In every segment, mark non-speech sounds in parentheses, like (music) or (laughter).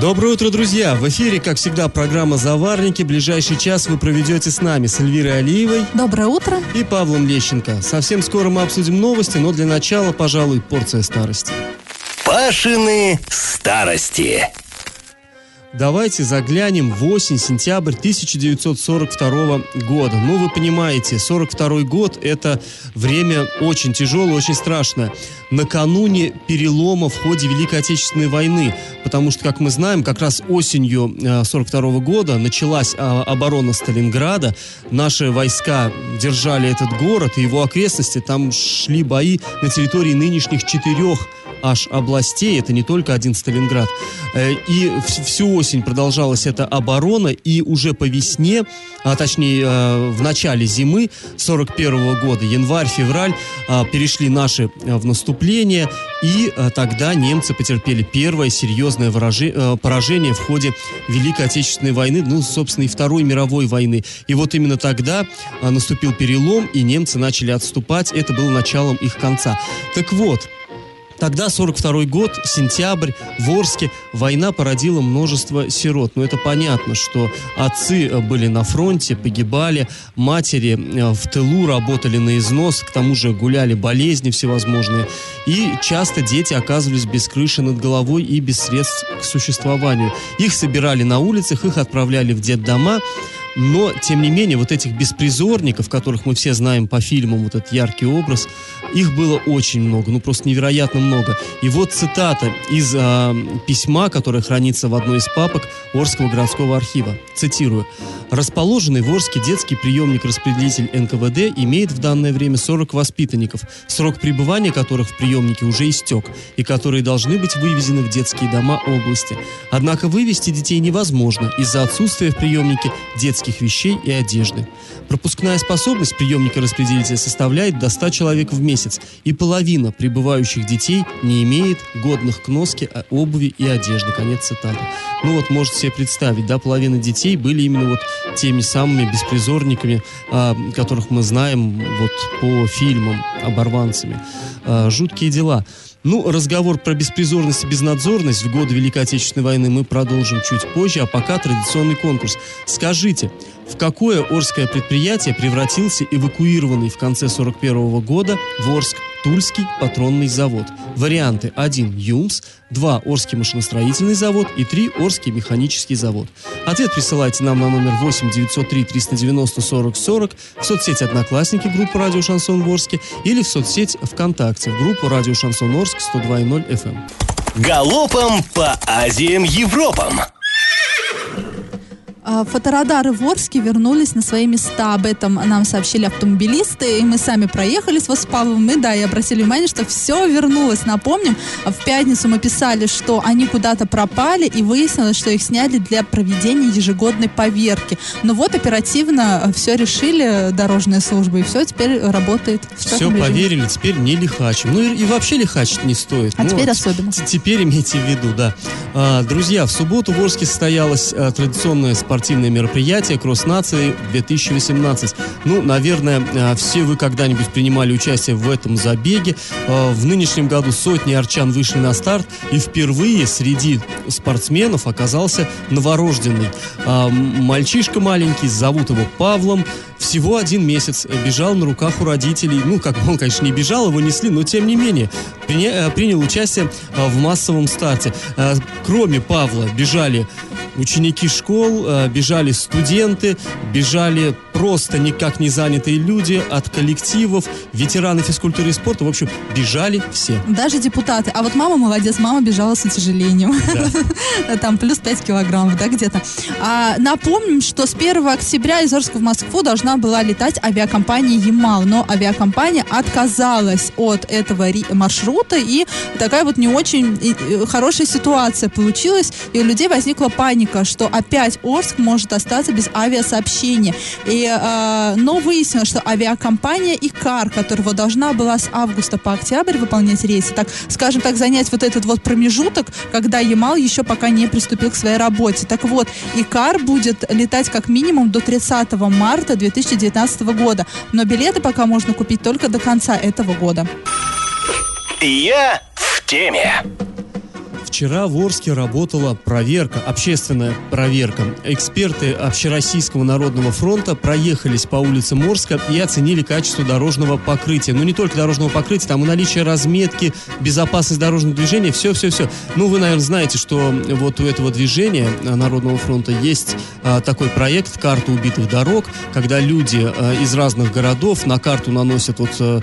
Доброе утро, друзья! В эфире, как всегда, программа «Заварники». Ближайший час вы проведете с нами, с Эльвирой Алиевой Доброе утро. и Павлом Лещенко. Совсем скоро мы обсудим новости, но для начала, пожалуй, порция старости. Пашины старости. Давайте заглянем в осень, сентябрь 1942 года. Ну, вы понимаете, 42 год – это время очень тяжелое, очень страшное. Накануне перелома в ходе Великой Отечественной войны. Потому что, как мы знаем, как раз осенью э, 42 года началась а, оборона Сталинграда. Наши войска держали этот город и его окрестности. Там шли бои на территории нынешних четырех аж областей, это не только один Сталинград. Э, И вс- всю осень продолжалась эта оборона, и уже по весне, а точнее э, в начале зимы 41 года, январь-февраль, а, перешли наши э, в наступление, и тогда немцы потерпели первое серьезное поражение в ходе Великой Отечественной войны, ну, собственно, и Второй мировой войны. И вот именно тогда а, наступил перелом, и немцы начали отступать, это было началом их конца. Так вот, Тогда 42 год, сентябрь, в Орске, война породила множество сирот. Но это понятно, что отцы э, были на фронте, погибали, матери э, в тылу работали на износ, к тому же гуляли болезни всевозможные. И часто дети оказывались без крыши над головой и без средств к существованию. Их собирали на улицах, их отправляли в детдома. Но, тем не менее, вот этих беспризорников, которых мы все знаем по фильмам, вот этот яркий образ, их было очень много, ну просто невероятно много. И вот цитата из а, письма, которое хранится в одной из папок Орского городского архива. Цитирую. «Расположенный в Орске детский приемник-распределитель НКВД имеет в данное время 40 воспитанников, срок пребывания которых в приемнике уже истек, и которые должны быть вывезены в детские дома области. Однако вывести детей невозможно из-за отсутствия в приемнике детских вещей и одежды. Пропускная способность приемника-распределителя составляет до 100 человек в месяц, и половина прибывающих детей не имеет годных к носке а, обуви и одежды. Конец цитаты. Ну вот, можете себе представить, да, половина детей были именно вот теми самыми беспризорниками, а, которых мы знаем вот по фильмам, оборванцами. А, жуткие дела. Ну, разговор про беспризорность и безнадзорность в годы Великой Отечественной войны мы продолжим чуть позже, а пока традиционный конкурс. Скажите, в какое Орское предприятие превратился эвакуированный в конце 41 года в Орск Тульский патронный завод? Варианты 1 ЮМС, 2 Орский машиностроительный завод и 3 Орский механический завод. Ответ присылайте нам на номер 8 903 390 40 40 в соцсети Одноклассники группы Радио Шансон Орске или в соцсеть ВКонтакте в группу Радио Шансон Орск 102.0 FM. Галопом по Азиям Европам. А, Фоторадары в Орске вернулись на свои места. Об этом нам сообщили автомобилисты. И мы сами проехались вот с Павлом. И да, и обратили внимание, что все вернулось. Напомним, в пятницу мы писали, что они куда-то пропали. И выяснилось, что их сняли для проведения ежегодной поверки. Но вот оперативно все решили дорожные службы. И все теперь работает Все режиме. поверили, теперь не лихачим. Ну и, и вообще лихачить не стоит. А Ну, теперь вот особенно. Теперь имейте в виду, да. А, друзья, в субботу в Орске состоялось а, традиционное спортивное мероприятие «Кросс нации 2018». Ну, наверное, а, все вы когда-нибудь принимали участие в этом забеге. А, в нынешнем году сотни арчан вышли на старт, и впервые среди спортсменов оказался новорожденный. М- мальчишка маленький, зовут его Павлом, всего один месяц э, бежал на руках у родителей. Ну, как бы он, конечно, не бежал, его несли, но тем не менее приня- э, принял участие э, в массовом старте. Э, Кроме Павла бежали ученики школ, э, бежали студенты, бежали просто никак не занятые люди от коллективов, ветераны физкультуры и спорта. В общем, бежали все. Даже депутаты. А вот мама молодец, мама бежала с утяжелением. (laughs) Там плюс 5 килограммов, да, где-то. А, напомним, что с 1 октября из Орска в Москву должна была летать авиакомпания «Ямал», но авиакомпания отказалась от этого маршрута, и такая вот не очень и хорошая ситуация получилась, и у людей возникла паника паника, что опять Орск может остаться без авиасообщения. И, э, но выяснилось, что авиакомпания ИКАР, которая должна была с августа по октябрь выполнять рейсы, так, скажем так, занять вот этот вот промежуток, когда Ямал еще пока не приступил к своей работе. Так вот, ИКАР будет летать как минимум до 30 марта 2019 года, но билеты пока можно купить только до конца этого года. Я в теме. Вчера в Орске работала проверка, общественная проверка. Эксперты Общероссийского народного фронта проехались по улицам Орска и оценили качество дорожного покрытия. Но не только дорожного покрытия, там и наличие разметки, безопасность дорожного движения, все-все-все. Ну, вы, наверное, знаете, что вот у этого движения Народного фронта есть а, такой проект «Карта убитых дорог», когда люди а, из разных городов на карту наносят вот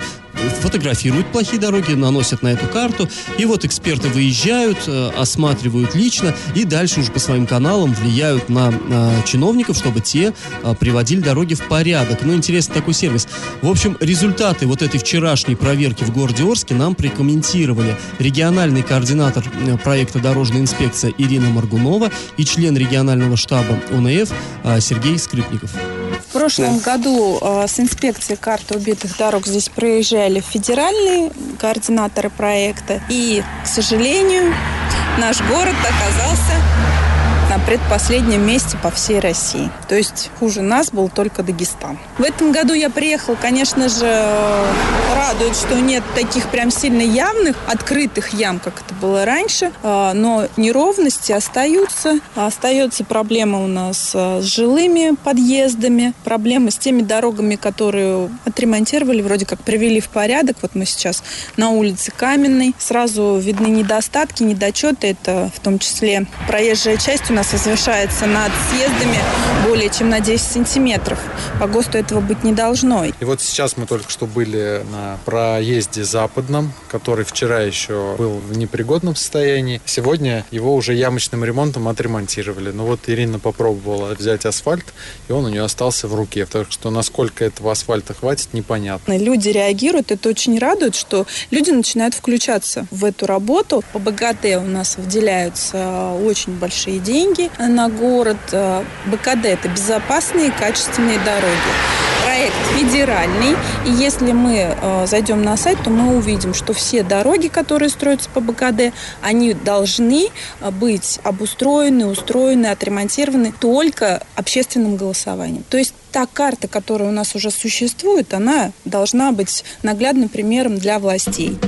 фотографируют плохие дороги, наносят на эту карту, и вот эксперты выезжают, э, осматривают лично, и дальше уже по своим каналам влияют на, на чиновников, чтобы те а, приводили дороги в порядок. Ну, интересный такой сервис. В общем, результаты вот этой вчерашней проверки в городе Орске нам прокомментировали региональный координатор э, проекта «Дорожная инспекция» Ирина Маргунова и член регионального штаба ОНФ Сергей Скрипников. В прошлом году э, с инспекцией карты убитых дорог здесь проезжали федеральные координаторы проекта. И, к сожалению, наш город оказался на предпоследнем месте по всей России. То есть хуже нас был только Дагестан. В этом году я приехал, конечно же, радует, что нет таких прям сильно явных открытых ям, как это было раньше, а, но неровности остаются. Остается проблема у нас а, с жилыми подъездами, проблемы с теми дорогами, которые отремонтировали, вроде как привели в порядок. Вот мы сейчас на улице Каменной. Сразу видны недостатки, недочеты. Это в том числе проезжая часть у нас нас возвышается над съездами более чем на 10 сантиметров. По ГОСТу этого быть не должно. И вот сейчас мы только что были на проезде западном, который вчера еще был в непригодном состоянии. Сегодня его уже ямочным ремонтом отремонтировали. Но вот Ирина попробовала взять асфальт, и он у нее остался в руке. Так что насколько этого асфальта хватит, непонятно. Люди реагируют, это очень радует, что люди начинают включаться в эту работу. По БГТ у нас выделяются очень большие деньги деньги на город. Э, БКД – это безопасные и качественные дороги. Проект федеральный, и если мы э, зайдем на сайт, то мы увидим, что все дороги, которые строятся по БКД, они должны э, быть обустроены, устроены, отремонтированы только общественным голосованием. То есть та карта, которая у нас уже существует, она должна быть наглядным примером для властей.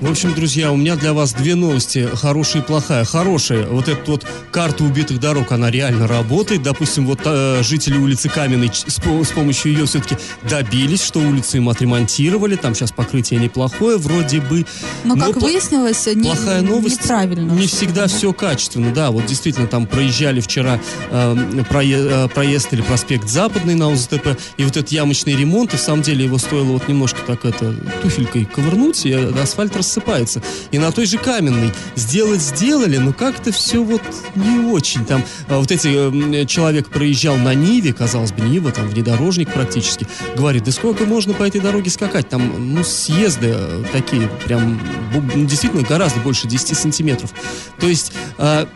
В общем, друзья, у меня для вас две новости, хорошая и плохая. Хорошая, вот эта вот карта убитых дорог, она реально работает. Допустим, вот э, жители улицы Каменной с, с помощью ее все-таки добились, что улицу им отремонтировали. Там сейчас покрытие неплохое, вроде бы. Но, Но как по- выяснилось, не, плохая новость, неправильно. Не всегда все качественно, да. Вот действительно, там проезжали вчера э, прое, э, проезд или проспект Западный на УЗТП, и вот этот ямочный ремонт, и в самом деле его стоило вот немножко так это туфелькой ковырнуть, и асфальт рас рассыпается. И на той же каменной сделать сделали, но как-то все вот не очень. Там а, вот эти э, человек проезжал на Ниве, казалось бы, Нива, там внедорожник практически, говорит, да сколько можно по этой дороге скакать? Там, ну, съезды э, такие, прям, ну, действительно, гораздо больше 10 сантиметров. То есть... Э,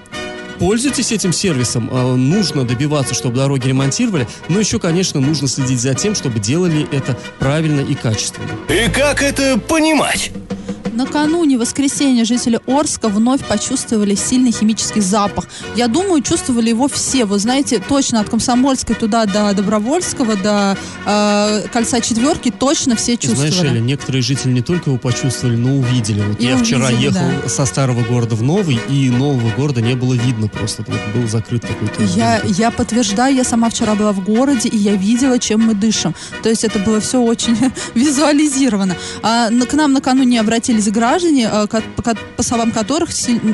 пользуйтесь этим сервисом. А, нужно добиваться, чтобы дороги ремонтировали, но еще, конечно, нужно следить за тем, чтобы делали это правильно и качественно. И как это понимать? Накануне воскресенья жители Орска вновь почувствовали сильный химический запах. Я думаю, чувствовали его все. Вы знаете, точно от Комсомольской туда до Добровольского, до э, Кольца Четверки точно все чувствовали. Знаешь, Эля, некоторые жители не только его почувствовали, но увидели. Вот и я увидели, вчера ехал да. со старого города в новый, и нового города не было видно просто. Вот был закрыт какой-то... Я, я подтверждаю, я сама вчера была в городе, и я видела, чем мы дышим. То есть это было все очень (laughs) визуализировано. А, к нам накануне обратились слезились граждане, э, по, словам которых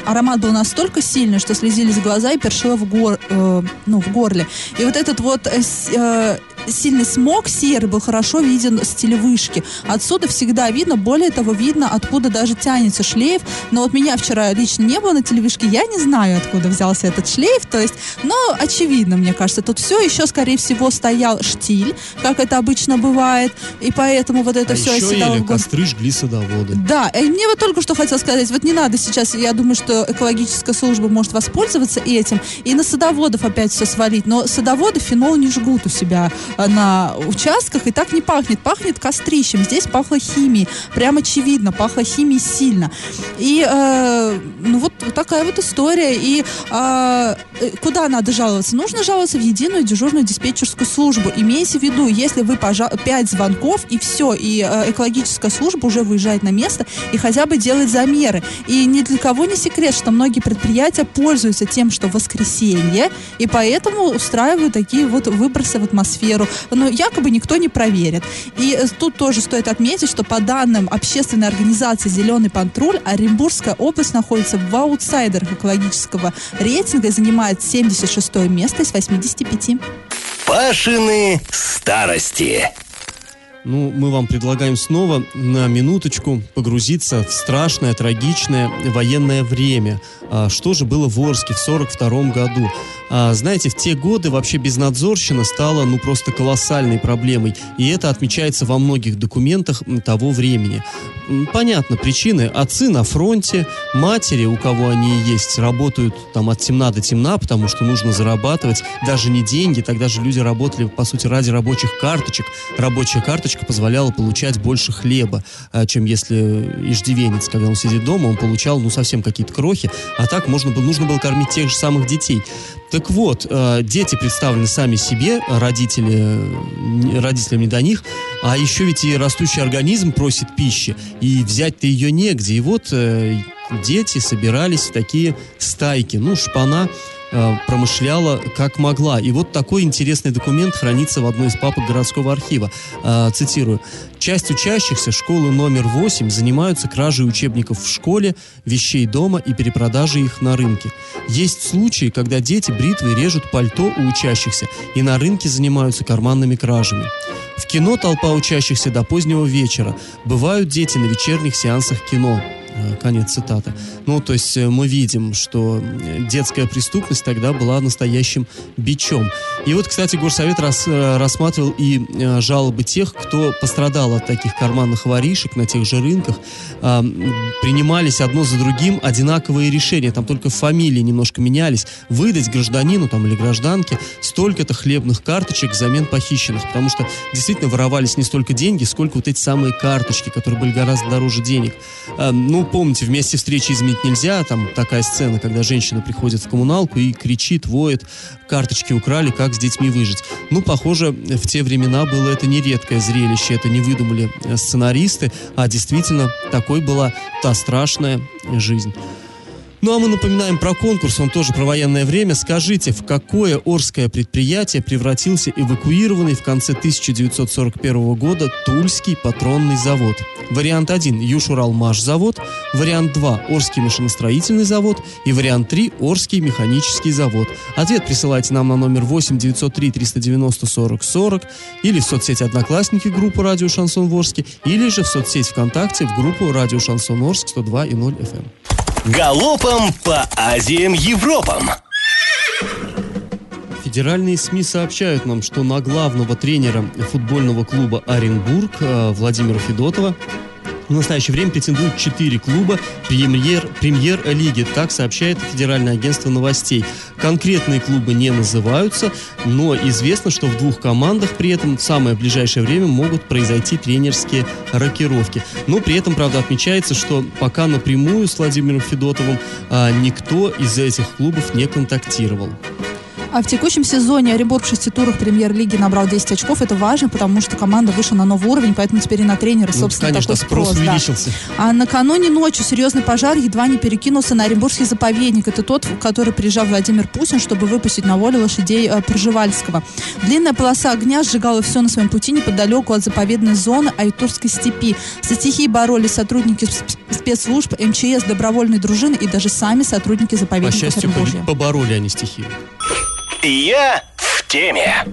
аромат был настолько сильный, что слезились глаза и першило в, гор, э, ну, в горле. И вот этот вот э, сильный смог серый был хорошо виден с телевышки. Отсюда всегда видно, более того, видно, откуда даже тянется шлейф. Но вот меня вчера лично не было на телевышке, я не знаю, откуда взялся этот шлейф, то есть, но очевидно, мне кажется, тут все еще, скорее всего, стоял штиль, как это обычно бывает, и поэтому вот это а все еще оседало в гон- костры жгли садоводы. да, и мне вот только что хотел сказать, вот не надо сейчас, я думаю, что экологическая служба может воспользоваться этим и на садоводов опять все свалить, но садоводы фенол не жгут у себя на участках, и так не пахнет, пахнет кострищем, здесь пахло химией, прям очевидно, пахло химией сильно. И, э, ну вот, такая вот история, и э, э, куда надо жаловаться? Нужно жаловаться в единую дежурную диспетчерскую службу. Имейте в виду, если вы пожа- 5 звонков и все, и э, экологическая служба уже выезжает на место и хотя бы делает замеры. И ни для кого не секрет, что многие предприятия пользуются тем, что воскресенье, и поэтому устраивают такие вот выбросы в атмосферу. Но якобы никто не проверит. И э, тут тоже стоит отметить, что по данным общественной организации «Зеленый патруль», Оренбургская область находится в аутсайдерах экологического рейтинга и занимает 76 место из 85. Пашины старости. Ну, мы вам предлагаем снова на минуточку погрузиться в страшное, трагичное военное время. А, что же было в Орске в 42 году? А, знаете, в те годы вообще безнадзорщина стала, ну, просто колоссальной проблемой. И это отмечается во многих документах того времени. Понятно, причины. Отцы на фронте, матери, у кого они есть, работают там от темна до темна, потому что нужно зарабатывать даже не деньги. Тогда же люди работали, по сути, ради рабочих карточек. Рабочая карточка позволяла получать больше хлеба, а, чем если иждивенец, когда он сидит дома, он получал, ну, совсем какие-то крохи. А так можно было, нужно было кормить тех же самых детей. Так вот, э, дети представлены сами себе, родители, э, родителям не до них, а еще ведь и растущий организм просит пищи, и взять-то ее негде. И вот э, дети собирались в такие стайки. Ну, шпана э, промышляла как могла. И вот такой интересный документ хранится в одной из папок городского архива. Э, цитирую. Часть учащихся школы номер 8 занимаются кражей учебников в школе, вещей дома и перепродажей их на рынке. Есть случаи, когда дети бритвой режут пальто у учащихся и на рынке занимаются карманными кражами. В кино толпа учащихся до позднего вечера. Бывают дети на вечерних сеансах кино. Э, Конец цитаты. Ну, то есть э, мы видим, что э, детская преступность тогда была настоящим бичом. И вот, кстати, Горсовет рас- рассматривал и жалобы тех, кто пострадал от таких карманных воришек на тех же рынках. Принимались одно за другим одинаковые решения, там только фамилии немножко менялись. Выдать гражданину там, или гражданке столько-то хлебных карточек взамен похищенных, потому что действительно воровались не столько деньги, сколько вот эти самые карточки, которые были гораздо дороже денег. Ну, помните, вместе встречи изменить нельзя, там такая сцена, когда женщина приходит в коммуналку и кричит, воет, карточки украли, как с детьми выжить. Ну, похоже, в те времена было это не редкое зрелище, это не выдумали э, сценаристы, а действительно такой была та страшная жизнь. Ну а мы напоминаем про конкурс, он тоже про военное время. Скажите, в какое Орское предприятие превратился эвакуированный в конце 1941 года Тульский патронный завод? Вариант 1 – Южуралмаш-завод, вариант 2 – Орский машиностроительный завод и вариант 3 – Орский механический завод. Ответ присылайте нам на номер 8 903 390 40 40 или в соцсети Одноклассники группу Радио Шансон Ворске или же в соцсеть ВКонтакте в группу Радио Шансон Орск 102 и 0 FM. Галопом по Азиям Европам. Федеральные СМИ сообщают нам, что на главного тренера футбольного клуба Оренбург э, Владимира Федотова в настоящее время претендуют четыре клуба премьер, премьер-лиги, так сообщает Федеральное агентство новостей. Конкретные клубы не называются, но известно, что в двух командах при этом в самое ближайшее время могут произойти тренерские рокировки. Но при этом, правда, отмечается, что пока напрямую с Владимиром Федотовым а, никто из этих клубов не контактировал. А в текущем сезоне Оренбург в шести турах премьер-лиги набрал 10 очков. Это важно, потому что команда вышла на новый уровень, поэтому теперь и на тренера, Ну, собственно, конечно, такой спрос спрос. да. увеличился. А накануне ночью серьезный пожар едва не перекинулся на Оренбургский заповедник. Это тот, в который приезжал Владимир Путин, чтобы выпустить на волю лошадей э, Пржевальского. Длинная полоса огня сжигала все на своем пути неподалеку от заповедной зоны Айтурской степи. Со стихией боролись сотрудники сп- спецслужб, МЧС, добровольной дружины и даже сами сотрудники По заповедника счастью, Оренбуржья. побороли они стихию. Я в теме.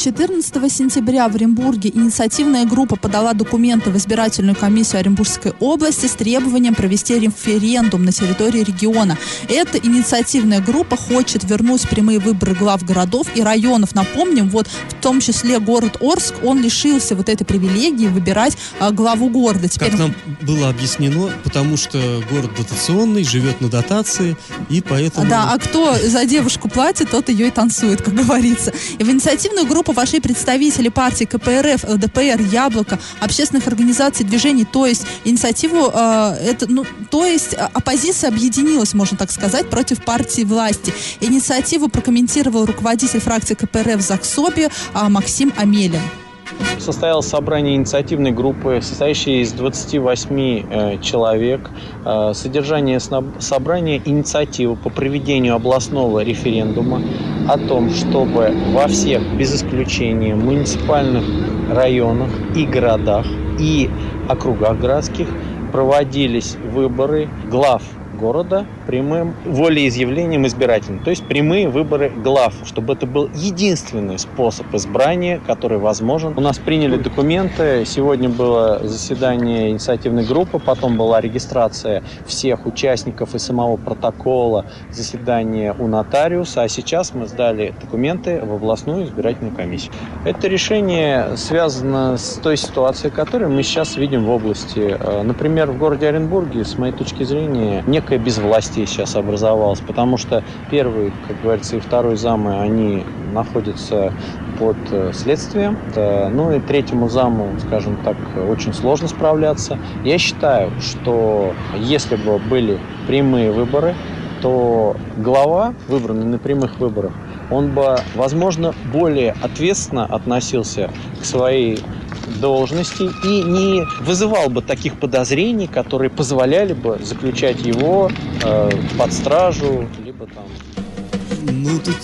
14 сентября в Оренбурге инициативная группа подала документы в избирательную комиссию Оренбургской области с требованием провести референдум на территории региона. Эта инициативная группа хочет вернуть прямые выборы глав городов и районов. Напомним, вот в том числе город Орск, он лишился вот этой привилегии выбирать а, главу города. Теперь... Как нам было объяснено, потому что город дотационный, живет на дотации, и поэтому... Да, а кто за девушку платит, тот ее и танцует, как говорится. И в инициативную группу вошли представители партии КПРФ, ЛДПР, Яблоко, общественных организаций, движений, то есть инициативу, э, это, ну, то есть оппозиция объединилась, можно так сказать, против партии власти. Инициативу прокомментировал руководитель фракции КПРФ в Заксобе э, Максим Амелин. Состоялось собрание инициативной группы, состоящей из 28 э, человек. Э, содержание собрания – инициатива по проведению областного референдума о том, чтобы во всех, без исключения, муниципальных районах и городах и округах городских проводились выборы глав города прямым волеизъявлением избирательным, то есть прямые выборы глав, чтобы это был единственный способ избрания, который возможен. У нас приняли документы, сегодня было заседание инициативной группы, потом была регистрация всех участников и самого протокола заседания у нотариуса, а сейчас мы сдали документы в областную избирательную комиссию. Это решение связано с той ситуацией, которую мы сейчас видим в области. Э, например, в городе Оренбурге, с моей точки зрения, некое безвластие сейчас образовалось, потому что первый, как говорится, и второй замы, они находятся под э, следствием. Ну и третьему заму, скажем так, очень сложно справляться. Я считаю, что если бы были прямые выборы, то глава, выбранный на прямых выборах, он бы, возможно, более ответственно относился к своей должности и не вызывал бы таких подозрений, которые позволяли бы заключать его э, под стражу, либо там ну, тут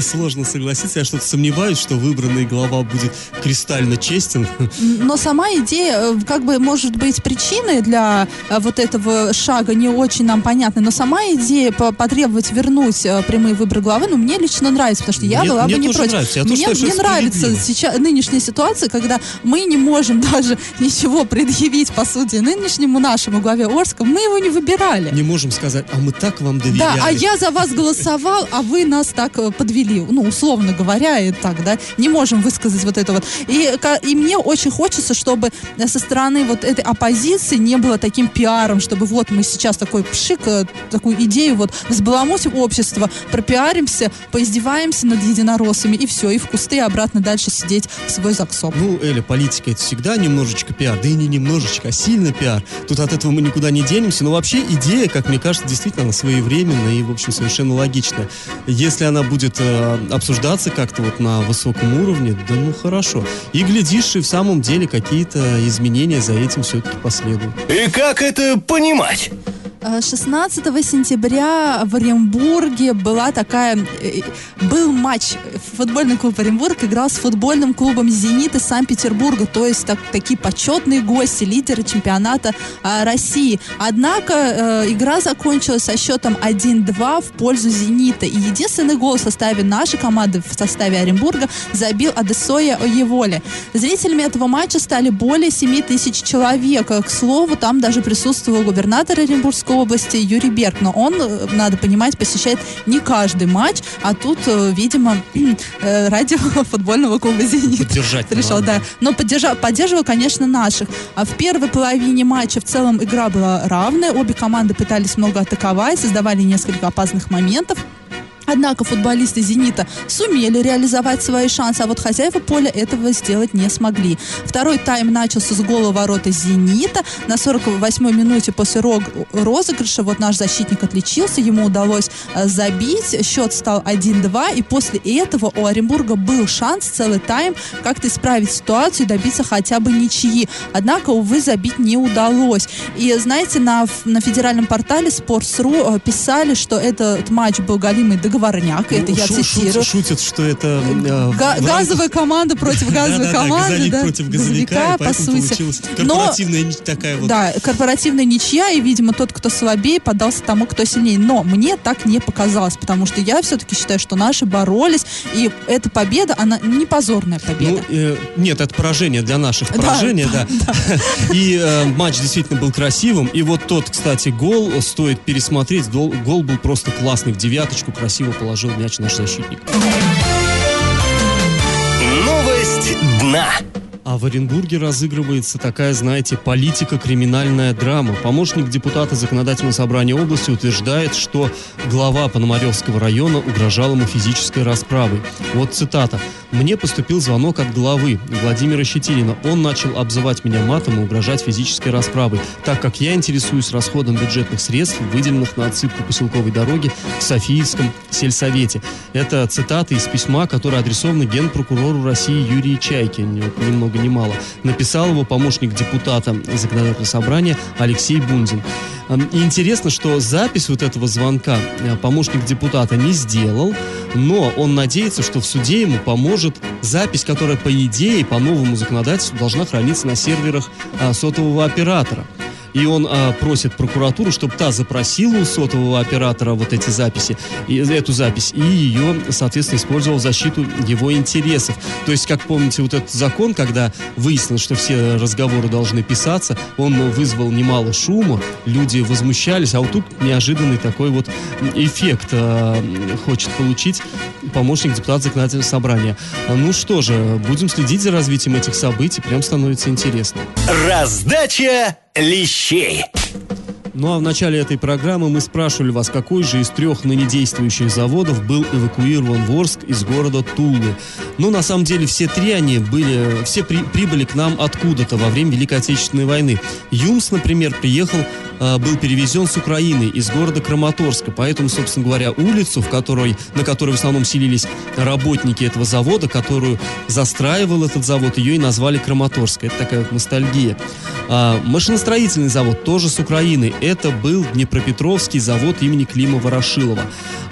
(laughs) сложно согласиться. Я что-то сомневаюсь, что выбранный глава будет кристально честен. Но сама идея, э, как бы, может быть, причиной для э, вот этого шага не очень нам понятна. Но сама идея потребовать вернуть э, прямые выборы главы, ну, мне лично нравится, потому что я мне, была мне бы не против. Нравится. Я мне тоже мне нравится сейчас нынешняя ситуация, когда мы не можем (laughs) даже ничего предъявить, по сути, нынешнему нашему главе Орска. Мы его не выбирали. Не можем сказать, а мы так вам доверяли. Да, а я за вас голосовал, а вы нас так э, подвели, ну, условно говоря, и так, да, не можем высказать вот это вот. И, и мне очень хочется, чтобы со стороны вот этой оппозиции не было таким пиаром, чтобы вот мы сейчас такой пшик, э, такую идею вот взбаламутим общество, пропиаримся, поиздеваемся над единороссами, и все, и в кусты обратно дальше сидеть в свой заксоп. Ну, Эля, политика это всегда немножечко пиар, да и не немножечко, а сильно пиар. Тут от этого мы никуда не денемся, но вообще идея, как мне кажется, действительно она своевременная и, в общем, совершенно логичная. Если она будет э, обсуждаться как-то вот на высоком уровне, да ну хорошо. И глядишь, и в самом деле какие-то изменения за этим все-таки последуют. И как это понимать? 16 э, сентября в Оренбурге была такая... Э, был матч. Футбольный клуб Оренбург играл с футбольным клубом «Зенит» из Санкт-Петербурга, то есть так, такие почетные гости, лидеры чемпионата а, России. Однако э, игра закончилась со счетом 1-2 в пользу «Зенита». И единственный гол в составе нашей команды, в составе Оренбурга, забил Адесоя Оеволе. Зрителями этого матча стали более 7 тысяч человек. К слову, там даже присутствовал губернатор Оренбургского области Юрий Берг. Но он, э, надо понимать, посещает не каждый матч, а тут, э, видимо, (clears throat) э, ради (laughs) футбольного клуба «Зенит». Поддержать. Пришел, да. Но поддержал, поддерживал, конечно, наших. А в первой половине матча в целом игра была равная. Обе команды пытались много атаковать, создавали несколько опасных моментов. Однако футболисты «Зенита» сумели реализовать свои шансы, а вот хозяева поля этого сделать не смогли. Второй тайм начался с гола ворота «Зенита». На 48-й минуте после розыгрыша вот наш защитник отличился, ему удалось э, забить, счет стал 1-2, и после этого у Оренбурга был шанс целый тайм как-то исправить ситуацию и добиться хотя бы ничьи. Однако, увы, забить не удалось. И знаете, на, на федеральном портале Sports.ru э, писали, что этот матч был галимый договор договорняк, это я Шу- цитирую. шутят, что это... э, Га- в рамках- газовая команда против (laughs) газовой команды, да, против газовика, по сути. корпоративная такая вот... Да, корпоративная ничья, и, видимо, тот, кто слабее, поддался тому, кто сильнее. Но мне так не показалось, потому что я все-таки считаю, что наши боролись, и эта победа, она не позорная победа. Ну, э, нет, это поражение для наших. Да, Поражение, да. И э, матч действительно был красивым. И вот тот, кстати, гол стоит пересмотреть. Гол, гол был просто классный. В девяточку красиво положил мяч наш защитник. Новость дна. А в Оренбурге разыгрывается такая, знаете, политико-криминальная драма. Помощник депутата Законодательного собрания области утверждает, что глава Пономаревского района угрожал ему физической расправой. Вот цитата. «Мне поступил звонок от главы Владимира Щетинина. Он начал обзывать меня матом и угрожать физической расправой, так как я интересуюсь расходом бюджетных средств, выделенных на отсыпку поселковой дороги в Софиевском сельсовете». Это цитата из письма, которое адресовано генпрокурору России Юрию Чайке. Ни много ни. Написал его помощник депутата Законодательного собрания Алексей Бунзин. Эм, И интересно, что запись вот этого звонка э, помощник депутата не сделал, но он надеется, что в суде ему поможет запись, которая, по идее, по новому законодательству должна храниться на серверах а, сотового оператора. И он а, просит прокуратуру, чтобы та запросила у сотового оператора вот эти записи, и, эту запись, и ее, соответственно, использовал в защиту его интересов. То есть, как помните, вот этот закон, когда выяснилось, что все разговоры должны писаться, он вызвал немало шума, люди возмущались, а вот тут неожиданный такой вот эффект а, хочет получить помощник депутата законодательного собрания. Ну что же, будем следить за развитием этих событий, прям становится интересно. Раздача лещей. Ну а в начале этой программы мы спрашивали вас, какой же из трех ныне действующих заводов был эвакуирован в Орск из города Тулы. Ну, на самом деле, все три они были, все при- прибыли к нам откуда-то во время Великой Отечественной войны. Юмс, например, приехал, был перевезен с Украины, из города Краматорска. Поэтому, собственно говоря, улицу, в которой, на которой в основном селились работники этого завода, которую застраивал этот завод, ее и назвали Краматорской. Это такая вот ностальгия. А, машиностроительный завод тоже с Украины. Это был Днепропетровский завод имени Клима Ворошилова.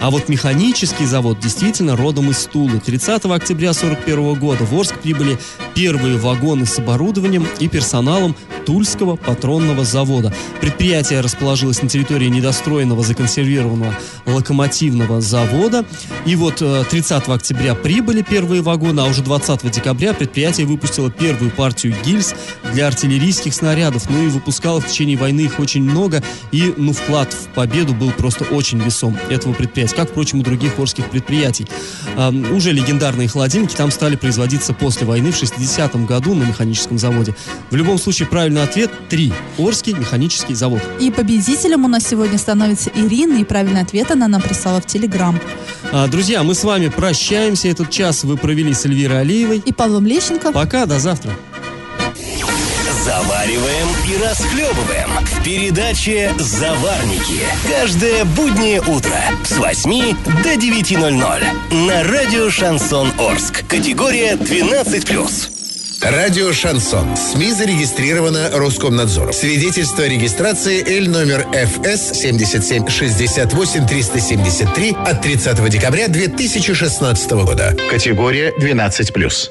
А вот механический завод действительно родом из Тулы. 30 октября 1941 года в Орск прибыли первые вагоны с оборудованием и персоналом Тульского патронного завода. Предприятие расположилось на территории недостроенного законсервированного локомотивного завода. И вот э, 30 октября прибыли первые вагоны, а уже 20 декабря предприятие выпустило первую партию гильз для артиллерийских снарядов. Ну и выпускало в течение войны их очень много. И ну, вклад в победу был просто очень весом этого предприятия, как, впрочем, у других орских предприятий. Уже легендарные холодильники там стали производиться после войны в 60-м году на механическом заводе. В любом случае, правильный ответ – три. Орский механический завод. И победителем у нас сегодня становится Ирина, и правильный ответ она нам прислала в Телеграм. А, друзья, мы с вами прощаемся. Этот час вы провели с Эльвирой Алиевой. И Павлом Лещенко. Пока, до завтра. Завариваем и расхлебываем в передаче «Заварники». Каждое буднее утро с 8 до 9.00 на радио «Шансон Орск». Категория 12+. Радио «Шансон». СМИ зарегистрировано Роскомнадзором. Свидетельство о регистрации Л номер ФС 77 68 373 от 30 декабря 2016 года. Категория 12+.